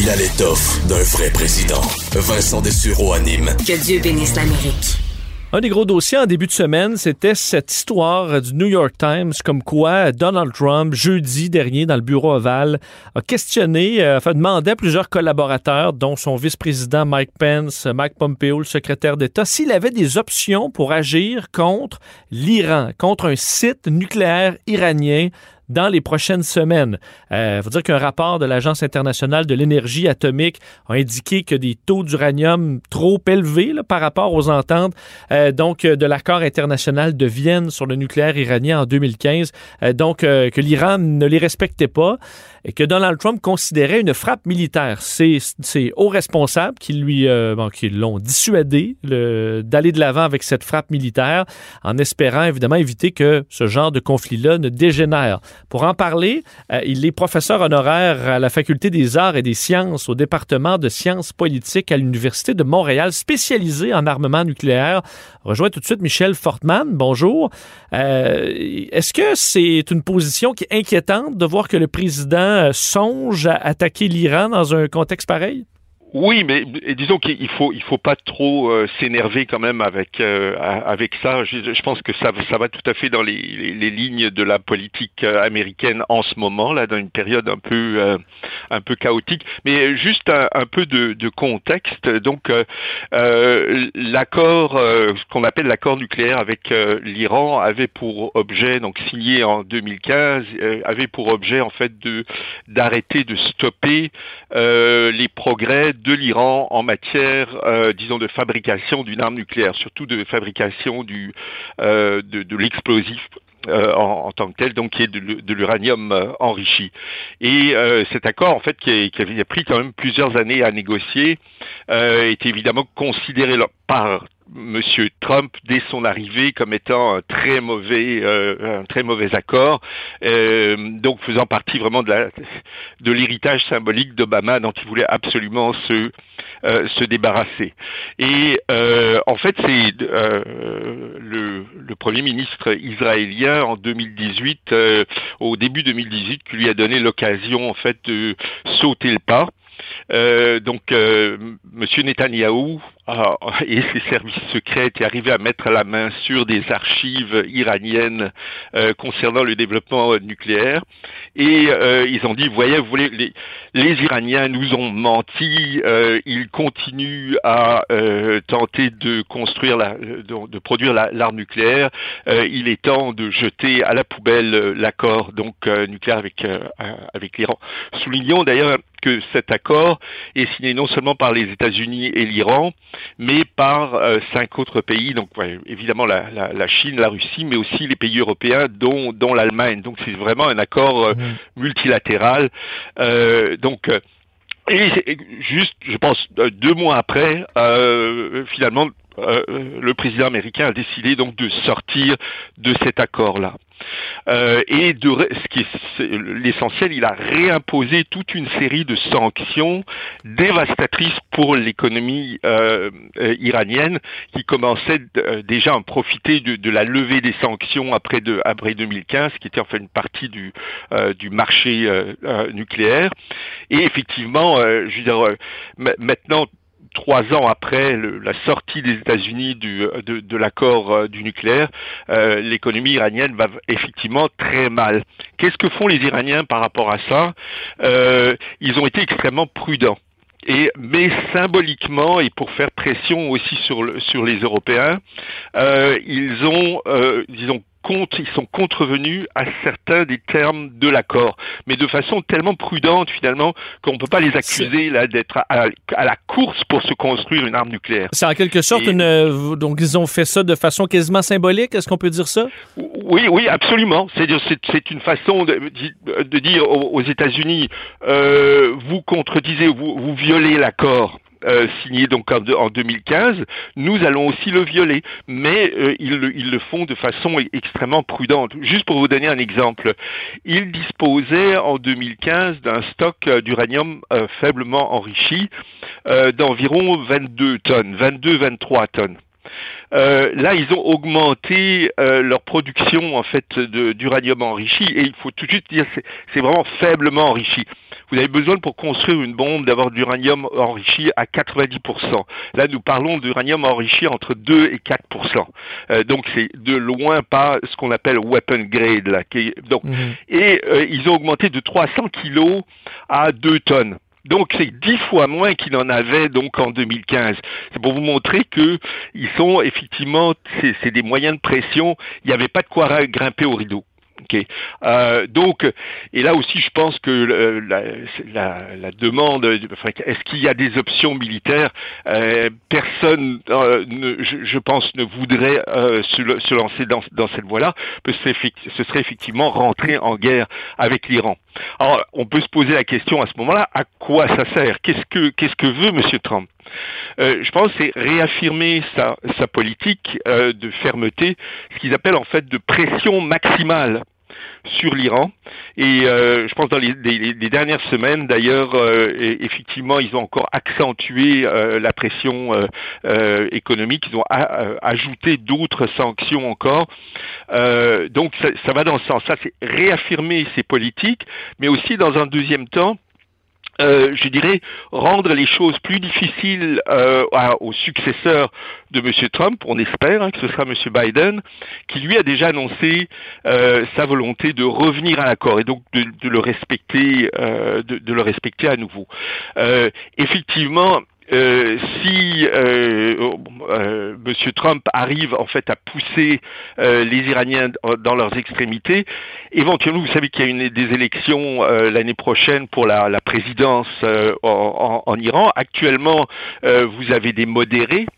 Il a l'étoffe d'un vrai président. Vincent Dessureau anime. Que Dieu bénisse l'Amérique. Un des gros dossiers en début de semaine, c'était cette histoire du New York Times comme quoi Donald Trump, jeudi dernier, dans le bureau ovale, a questionné, euh, enfin demandé à plusieurs collaborateurs, dont son vice-président Mike Pence, Mike Pompeo, le secrétaire d'État, s'il avait des options pour agir contre l'Iran, contre un site nucléaire iranien dans les prochaines semaines. Il euh, faut dire qu'un rapport de l'Agence internationale de l'énergie atomique a indiqué que des taux d'uranium trop élevés par rapport aux ententes euh, donc de l'accord international de Vienne sur le nucléaire iranien en 2015, euh, donc que l'Iran ne les respectait pas et que Donald Trump considérait une frappe militaire. C'est hauts responsables qui lui bon, qui l'ont dissuadé d'aller de l'avant avec cette frappe militaire en espérant évidemment éviter que ce genre de conflit-là ne dégénère. Pour en parler, euh, il est professeur honoraire à la Faculté des arts et des sciences au département de sciences politiques à l'Université de Montréal, spécialisé en armement nucléaire. On rejoint tout de suite Michel Fortman. Bonjour. Euh, est-ce que c'est une position qui est inquiétante de voir que le président songe à attaquer l'Iran dans un contexte pareil? Oui, mais disons qu'il faut il faut pas trop euh, s'énerver quand même avec euh, avec ça. Je, pense que ça ça va tout à fait dans les, les, lignes de la politique euh, américaine en ce moment là, dans une période un peu un peu chaotique. Mais juste un, peu de, de, contexte. Donc l'accord, ce qu'on appelle l'accord nucléaire avec l'Iran, avait pour objet donc signé en 2015, avait pour objet en fait de d'arrêter de stopper les progrès de l'Iran en matière, euh, disons, de fabrication d'une arme nucléaire, surtout de fabrication du, euh, de, l'explosif euh, en, tant que tel, donc qui est de, l'uranium enrichi. Et cet accord, en fait, qui, qui, avait pris quand même plusieurs années à négocier, est évidemment considéré par Monsieur Trump dès son arrivée comme étant un très mauvais, euh, un très mauvais accord, euh, donc faisant partie vraiment de, l'héritage symbolique d'Obama dont il voulait absolument se euh, se débarrasser. Et en fait, c'est le, premier ministre israélien en 2018, au début 2018, qui lui a donné l'occasion en fait de sauter le pas. Donc, euh, Monsieur Netanyahou et ses services secrets étaient arrivés à mettre la main sur des archives iraniennes euh, concernant le développement nucléaire, et euh, ils ont dit, voyez, vous voulez, les, les Iraniens nous ont menti, ils continuent à tenter de construire, la, de, de produire l'arme nucléaire. il est temps de jeter à la poubelle l'accord donc nucléaire avec avec l'Iran. Soulignons d'ailleurs que cet accord est signé non seulement par les États-Unis et l'Iran, mais par euh, cinq autres pays, donc évidemment la, la, la, Chine, la Russie, mais aussi les pays européens, dont, dont l'Allemagne. Donc c'est vraiment un accord euh, mmh. multilatéral. Euh, donc et juste, je pense, deux mois après, finalement, le président américain a décidé donc de sortir de cet accord-là. Euh, et de, ce qui est l'essentiel, il a réimposé toute une série de sanctions dévastatrices pour l'économie euh, euh iranienne qui commençait euh, déjà à profiter de, de, la levée des sanctions après, de, après 2015, qui était en fait une partie du, du marché nucléaire. Et effectivement, je veux dire, maintenant trois ans après la sortie des États-Unis de, de l'accord euh, du nucléaire, euh, l'économie iranienne va effectivement très mal. Qu'est-ce que font les Iraniens par rapport à ça? Euh, Ils ont été extrêmement prudents. Et, mais symboliquement et pour faire pression aussi sur, le, sur les Européens, ils ont, disons, ils sont contrevenus à certains des termes de l'accord, mais de façon tellement prudente finalement qu'on ne peut pas les accuser là d'être à, la course pour se construire une arme nucléaire. C'est en quelque sorte une euh, donc ils ont fait ça de façon quasiment symbolique. Est-ce qu'on peut dire ça? Oui, oui, absolument. C'est c'est une façon de, de dire aux, États-Unis euh, vous contredisez, vous, vous violez l'accord. Euh, signé donc en, 2015, nous allons aussi le violer, mais euh, ils, le font de façon e-, extrêmement prudente. Juste pour vous donner un exemple, ils disposaient en 2015 d'un stock euh, d'uranium faiblement enrichi d'environ 22 tonnes, 22-23 tonnes. Euh, là, ils ont augmenté euh, leur production en fait d'uranium enrichi et il faut tout de suite dire c'est vraiment faiblement enrichi. Vous avez besoin pour construire une bombe d'avoir d'uranium enrichi à 90%. Là, nous parlons d'uranium enrichi entre 2 et 4%. Euh, donc c'est de loin pas ce qu'on appelle weapon grade là. donc mhm. et euh, ils ont augmenté de 300 kilos à 2 tonnes. Donc c'est dix fois moins qu'il en avait donc en 2015. C'est pour vous montrer que ils sont effectivement c'est des moyens de pression. Il n'y avait pas de quoi grimper au rideau. Euh, donc, et là aussi, je pense que la, demande, est-ce qu'il y a des options militaires? Euh, Personne, euh, ne, je, pense, ne voudrait se, se, lancer dans, dans cette voie-là, parce que ce serait effectivement rentrer en guerre avec l'Iran. Alors, on peut se poser la question à ce moment-là, à quoi ça sert? Qu'est-ce que que veut Monsieur Trump? Euh, je pense c'est réaffirmer sa, sa politique euh, de fermeté, ce qu'ils appellent en fait de pression maximale sur l'Iran. Et euh, je pense dans les, dernières semaines, d'ailleurs, euh, effectivement, ils ont encore accentué euh, la pression économique. Ils ont ajouté d'autres sanctions encore. donc ça, ça, va dans ce sens. Ça, c'est réaffirmer ces politiques, mais aussi dans un deuxième temps euh, je dirais, rendre les choses plus difficiles euh, au successeur de M. Trump, on espère hein, que ce sera M. Biden, qui lui a déjà annoncé euh, sa volonté de revenir à l'accord et donc de, le respecter, de, de, le respecter à nouveau. effectivement, euh, si euh, euh, M. Trump arrive en fait à pousser euh, les Iraniens dans leurs extrémités, éventuellement, vous savez qu'il y a une, des élections l'année prochaine pour la, la présidence en, en, Iran. Actuellement, vous avez des modérés euh,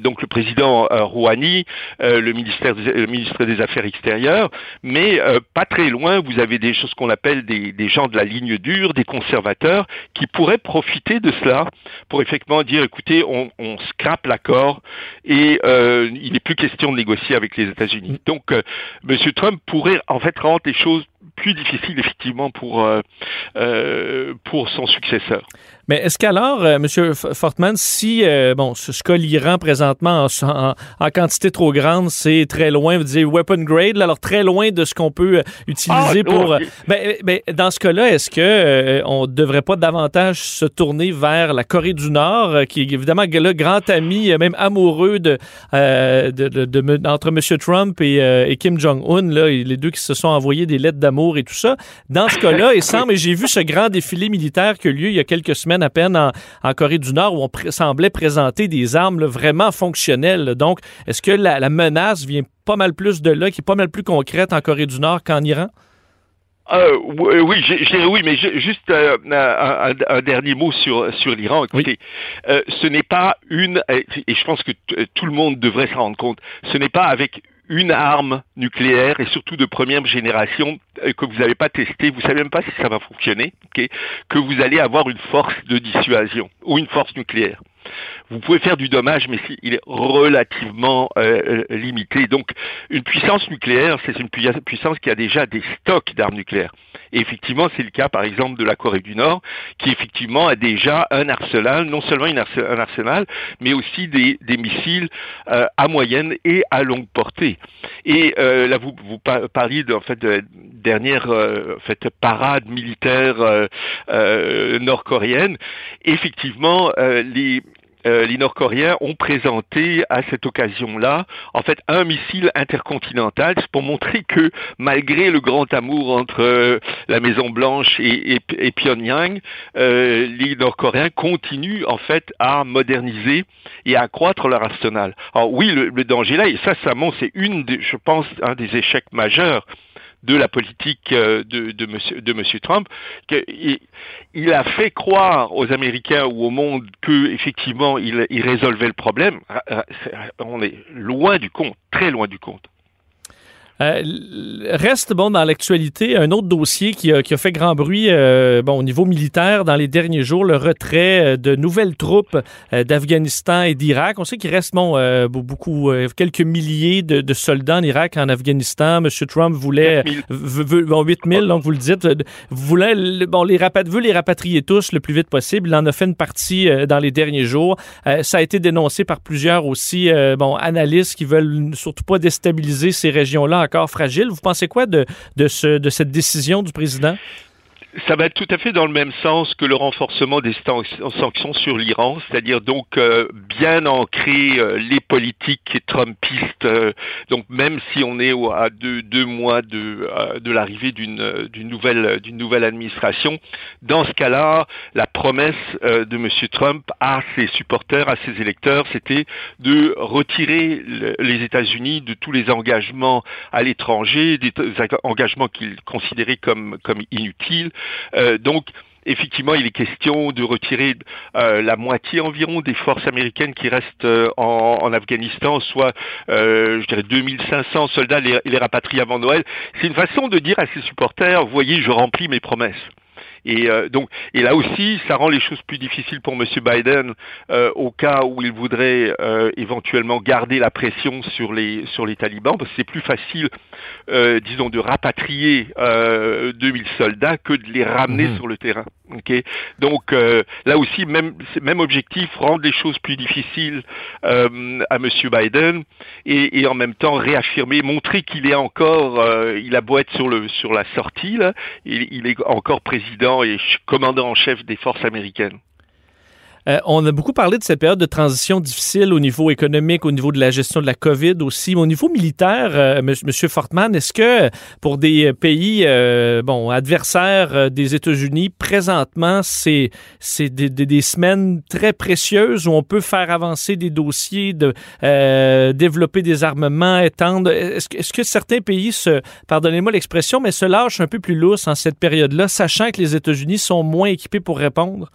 donc le président euh, Rouhani, euh, le, ministère le ministre des Affaires extérieures, mais pas très loin, vous avez des choses qu'on appelle des, des, gens de la ligne dure, des conservateurs, qui pourraient profiter de cela pour effectivement dire, écoutez, on, on scrape l'accord et il n'est plus question de négocier avec les États-Unis. Mm. Donc, M. Trump pourrait en fait rendre les choses plus difficiles effectivement pour pour son successeur. Mais est-ce qu'alors, euh, M. Fortman, si euh, bon, ce, ce l'Iran présentement en, en, quantité trop grande, c'est très loin, vous disiez weapon grade, alors très loin de ce qu'on peut euh, utiliser ah, pour. Ben, ben, dans ce cas-là, est-ce que on devrait pas davantage se tourner vers la Corée du Nord, qui est évidemment le grand ami, même amoureux de, de, de, entre M. Trump et, et Kim Jong-un, là, les deux qui se sont envoyés des lettres d'amour et tout ça? Dans ce cas-là, et semble, et j'ai vu ce grand défilé militaire qui a lieu il y a quelques semaines à peine en, Corée du Nord où on semblait présenter des armes vraiment fonctionnelles. Donc, est-ce que la, menace vient pas mal plus de là, qui est pas mal plus concrète en Corée du Nord qu'en Iran? Euh, oui, oui, mais juste euh, un, dernier mot sur sur l'Iran. Écoutez, euh, ce n'est pas une, et je pense que tout le monde devrait s'en rendre compte, ce n'est pas avec une arme nucléaire et surtout de première génération euh, que vous n'avez pas testé, vous savez même pas si ça va fonctionner, que vous allez avoir une force de dissuasion ou une force nucléaire. Vous pouvez faire du dommage, mais il est relativement euh, euh, limité. Donc, une puissance nucléaire, c'est une puissance qui a déjà des stocks d'armes nucléaires. Et effectivement, c'est le cas, par exemple, de la Corée du Nord, qui effectivement a déjà un arsenal, non seulement un arsenal, mais aussi des, missiles euh, à moyenne et à longue portée. Et là, vous, vous parliez de, en fait, de la dernière en fait, parade militaire nord-coréenne. Effectivement, les euh, les Nord-Coréens ont présenté à cette occasion-là, en fait, un missile intercontinental pour montrer que malgré le grand amour entre euh, la Maison Blanche et, Pyongyang, euh, les Nord-Coréens continuent en fait à moderniser et à accroître leur arsenal. Alors oui, le, danger là, et ça, ça c'est une, je pense, un des échecs majeurs de la politique euh, de, de, monsieur, de monsieur Trump, qu'il il a fait croire aux Américains ou au monde que effectivement il, il résolvait le problème. On est loin du compte, très loin du compte. Euh, reste bon dans l'actualité un autre dossier qui a, qui a fait grand bruit euh, bon, au niveau militaire dans les derniers jours, le retrait euh, de nouvelles troupes d'Afghanistan et d'Irak. On sait qu'il reste bon, beaucoup, quelques milliers de, de, soldats en Irak, en Afghanistan. M. Trump voulait 8 bon, 8 000, donc vous le dites, voulait bon, les, veut les rapatrier tous le plus vite possible. Il en a fait une partie dans les derniers jours. ça a été dénoncé par plusieurs aussi bon, analystes qui veulent surtout pas déstabiliser ces régions-là Vous pensez quoi de, de, ce, de cette décision du président? Ça va être tout à fait dans le même sens que le renforcement des sanctions sur l'Iran, c'est-à-dire donc euh, bien ancrer euh, les politiques trumpistes. Euh, donc même si on est à deux, deux mois de, de l'arrivée d'une nouvelle d'une nouvelle administration, dans ce cas-là, la promesse de M. Trump à ses supporters, à ses électeurs, c'était de retirer les États-Unis de tous les engagements à l'étranger, des engagements qu'il considérait comme comme inutiles euh, donc, effectivement, il est question de retirer euh, la moitié environ des forces américaines qui restent euh, en, Afghanistan, soit, je dirais, 2500 soldats, les, les rapatrier avant Noël. C'est une façon de dire à ses supporters, voyez, je remplis mes promesses. Et euh, donc, et là aussi, ça rend les choses plus difficiles pour M. Biden euh, au cas où il voudrait euh, éventuellement garder la pression sur les sur les talibans, parce que c'est plus facile, disons, de rapatrier 2000 soldats que de les ramener mhm. sur le terrain. Okay donc là aussi, même même objectif, rendre les choses plus difficiles à M. Biden et, et, en même temps réaffirmer, montrer qu'il est encore, il a beau être sur le sur la sortie là, il, il est encore président et commandant en chef des forces américaines. Euh, on a beaucoup parlé de cette période de transition difficile au niveau économique, au niveau de la gestion de la COVID aussi. Au niveau militaire, euh, Monsieur Fortman, est-ce que pour des pays euh, bon adversaires des États-Unis, présentement, c'est des, semaines très précieuses où on peut faire avancer des dossiers, de développer des armements, étendre? Est-ce que, est que certains pays se, pardonnez-moi l'expression, mais se lâchent un peu plus lousse en cette période-là, sachant que les États-Unis sont moins équipés pour répondre?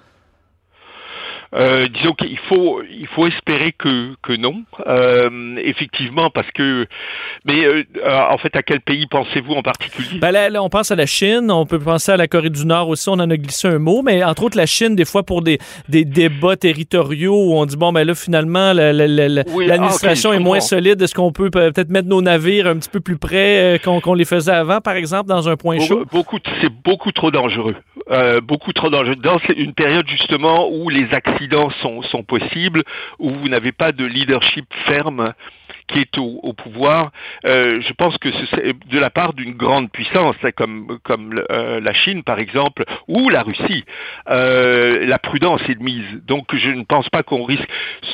Euh, disons qu'il faut il faut espérer que que non. Euh, effectivement parce que mais euh, en fait à quel pays pensez-vous en particulier? Ben là, on pense à la Chine on peut penser à la Corée du Nord aussi on en a glissé un mot mais entre autres la Chine des fois pour des, des débats territoriaux où on dit bon ben là finalement l'administration la, est moins solide est-ce qu'on peut peut-être mettre nos navires un petit peu plus près qu'on les faisait avant par exemple dans un point chaud? beaucoup c'est beaucoup trop dangereux. Beaucoup trop dangereux. Dans une période justement où les accidents sont, sont possibles, où vous n'avez pas de leadership ferme qui est au, pouvoir, euh, je pense que c'est de la part d'une grande puissance, comme, comme euh, la Chine par exemple, ou la Russie, euh, la prudence est de mise. Donc je ne pense pas qu'on risque.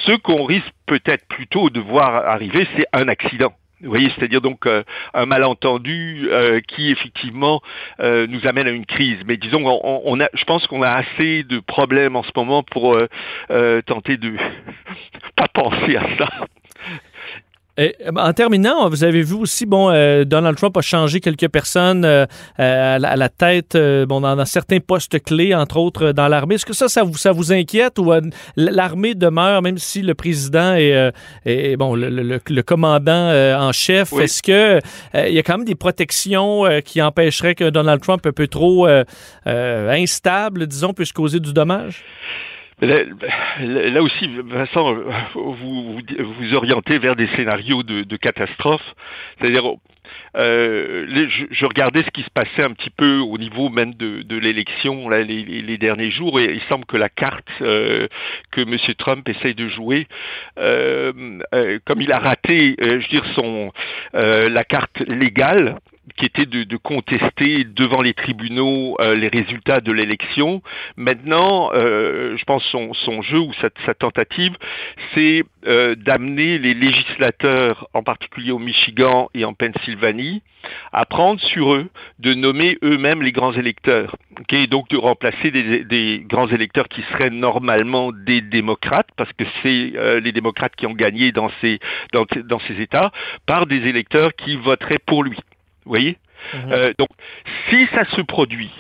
Ce qu'on risque peut-être plutôt de voir arriver, c'est un accident. Vous voyez, c'est-à-dire donc euh, un malentendu euh, qui effectivement euh, nous amène à une crise. Mais disons, on, on a, je pense qu'on a assez de problèmes en ce moment pour tenter de pas penser à ça. Eh, en terminant, vous avez vu aussi, bon, euh, Donald Trump a changé quelques personnes euh, à, la, tête, euh, bon, dans, certains postes clés, entre autres dans l'armée. Est-ce que ça, ça vous, ça vous inquiète ou l'armée demeure, même si le président est, bon, le, commandant en chef, est-ce que il y a quand même des protections qui empêcheraient que Donald Trump un peu trop instable, disons, puisse causer du dommage? Là, aussi, Vincent, vous, vous, orientez vers des scénarios de, de catastrophe. C'est-à-dire, euh, je, regardais ce qui se passait un petit peu au niveau même de, de l'élection les, les, derniers jours, et il semble que la carte euh, que M. Trump essaye de jouer, euh, euh comme il a raté, euh, je veux dire, son la carte légale, qui était de, contester devant les tribunaux euh, les résultats de l'élection. Maintenant, euh, je pense son, son jeu ou sa, tentative, c'est euh, d'amener les législateurs, en particulier au Michigan et en Pennsylvanie, à prendre sur eux de nommer eux-mêmes les grands électeurs, okay, et donc de remplacer des, grands électeurs qui seraient normalement des démocrates, parce que c'est les démocrates qui ont gagné dans ces, dans ces États, par des électeurs qui voteraient pour lui. Vous voyez mhm. euh, Donc, si ça se produit,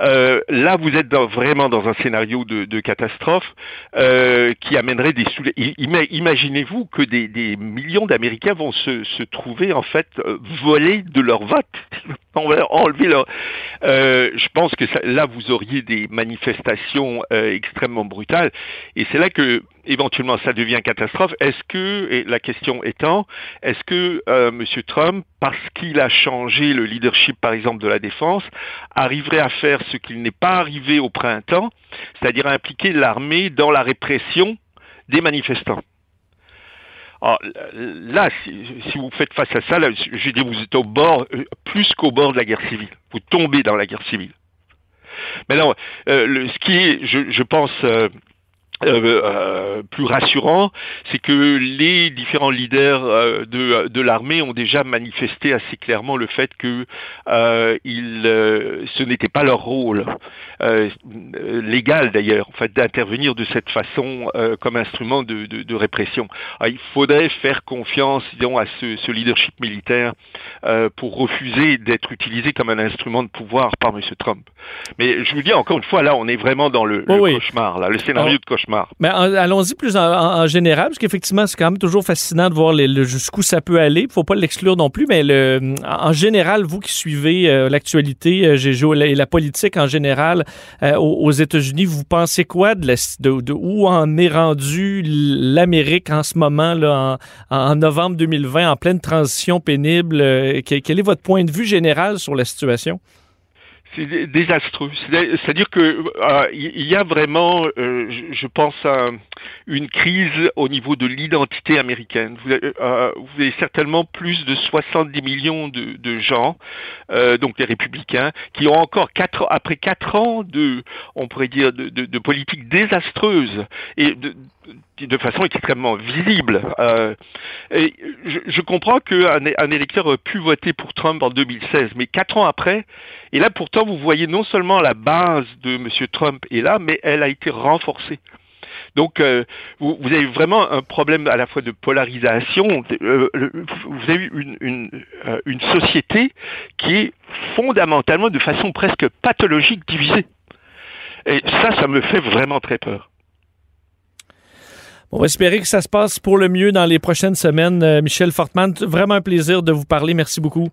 Euh, là, vous êtes dans, vraiment dans un scénario de, de catastrophe euh, qui amènerait des Imaginez-vous que des, des millions d'Américains vont se, se, trouver en fait euh, volés de leur vote. On va enlever leur. Euh, je pense que ça, là, vous auriez des manifestations euh, extrêmement brutales, et c'est là que éventuellement ça devient catastrophe. Est-ce que, et la question étant, est-ce que euh, M. Trump, parce qu'il a changé le leadership par exemple de la défense, arriverait à faire ce qu'il n'est pas arrivé au printemps, c'est-à-dire impliquer l'armée dans la répression des manifestants? Alors, là, si, vous faites face à ça, là, je dis vous êtes au bord, euh, plus qu'au bord de la guerre civile. Vous tombez dans la guerre civile. Mais non, euh, le, ce qui est, je, je pense, euh, euh, euh, plus rassurant, c'est que les différents leaders euh, de, de l'armée ont déjà manifesté assez clairement le fait que il, ce n'était pas leur rôle légal d'ailleurs, en fait, d'intervenir de cette façon comme instrument de, de, de répression. Alors, il faudrait faire confiance, disons, à ce, ce leadership militaire pour refuser d'être utilisé comme un instrument de pouvoir par M. Trump. Mais je vous dis encore une fois, là, on est vraiment dans le, oh le cauchemar, là, le scénario de cauchemar. Mais allons-y plus en, général, parce qu'effectivement, c'est quand même toujours fascinant de voir jusqu'où ça peut aller. Il ne faut pas l'exclure non plus, mais le, en général, vous qui suivez euh, l'actualité euh, et la politique en général euh, aux, États-Unis, vous pensez quoi de, de, où en est rendu l'Amérique en ce moment, là, en, en, novembre 2020, en pleine transition pénible? quel est votre point de vue général sur la situation? C'est désastreux. C'est-à-dire que euh, il y a vraiment, euh, je pense, une crise au niveau de l'identité américaine. Vous avez, euh, certainement plus de 70 millions de, gens, donc les républicains, qui ont encore quatre après quatre ans de, on pourrait dire, de, de, politique désastreuse et de, façon extrêmement visible. Je, comprends qu'un un électeur a pu voter pour Trump en 2016, mais quatre ans après, et là pourtant vous voyez non seulement la base de M. Trump est là, mais elle a été renforcée. Donc, euh, vous, avez vraiment un problème à la fois de polarisation. Euh, vous avez une, euh, une, société qui est fondamentalement, de façon presque pathologique, divisée. Et ça, ça me fait vraiment très peur. On va espérer que ça se passe pour le mieux dans les prochaines semaines. Michel Fortman, vraiment un plaisir de vous parler. Merci beaucoup.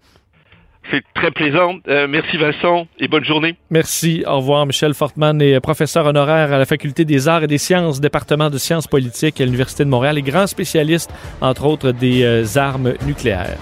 C'est très plaisant. Euh, merci Vincent et bonne journée. Merci. Au revoir. Michel Fortman est professeur honoraire à la Faculté des arts et des sciences, département de sciences politiques à l'Université de Montréal et grand spécialiste, entre autres, des euh, armes nucléaires.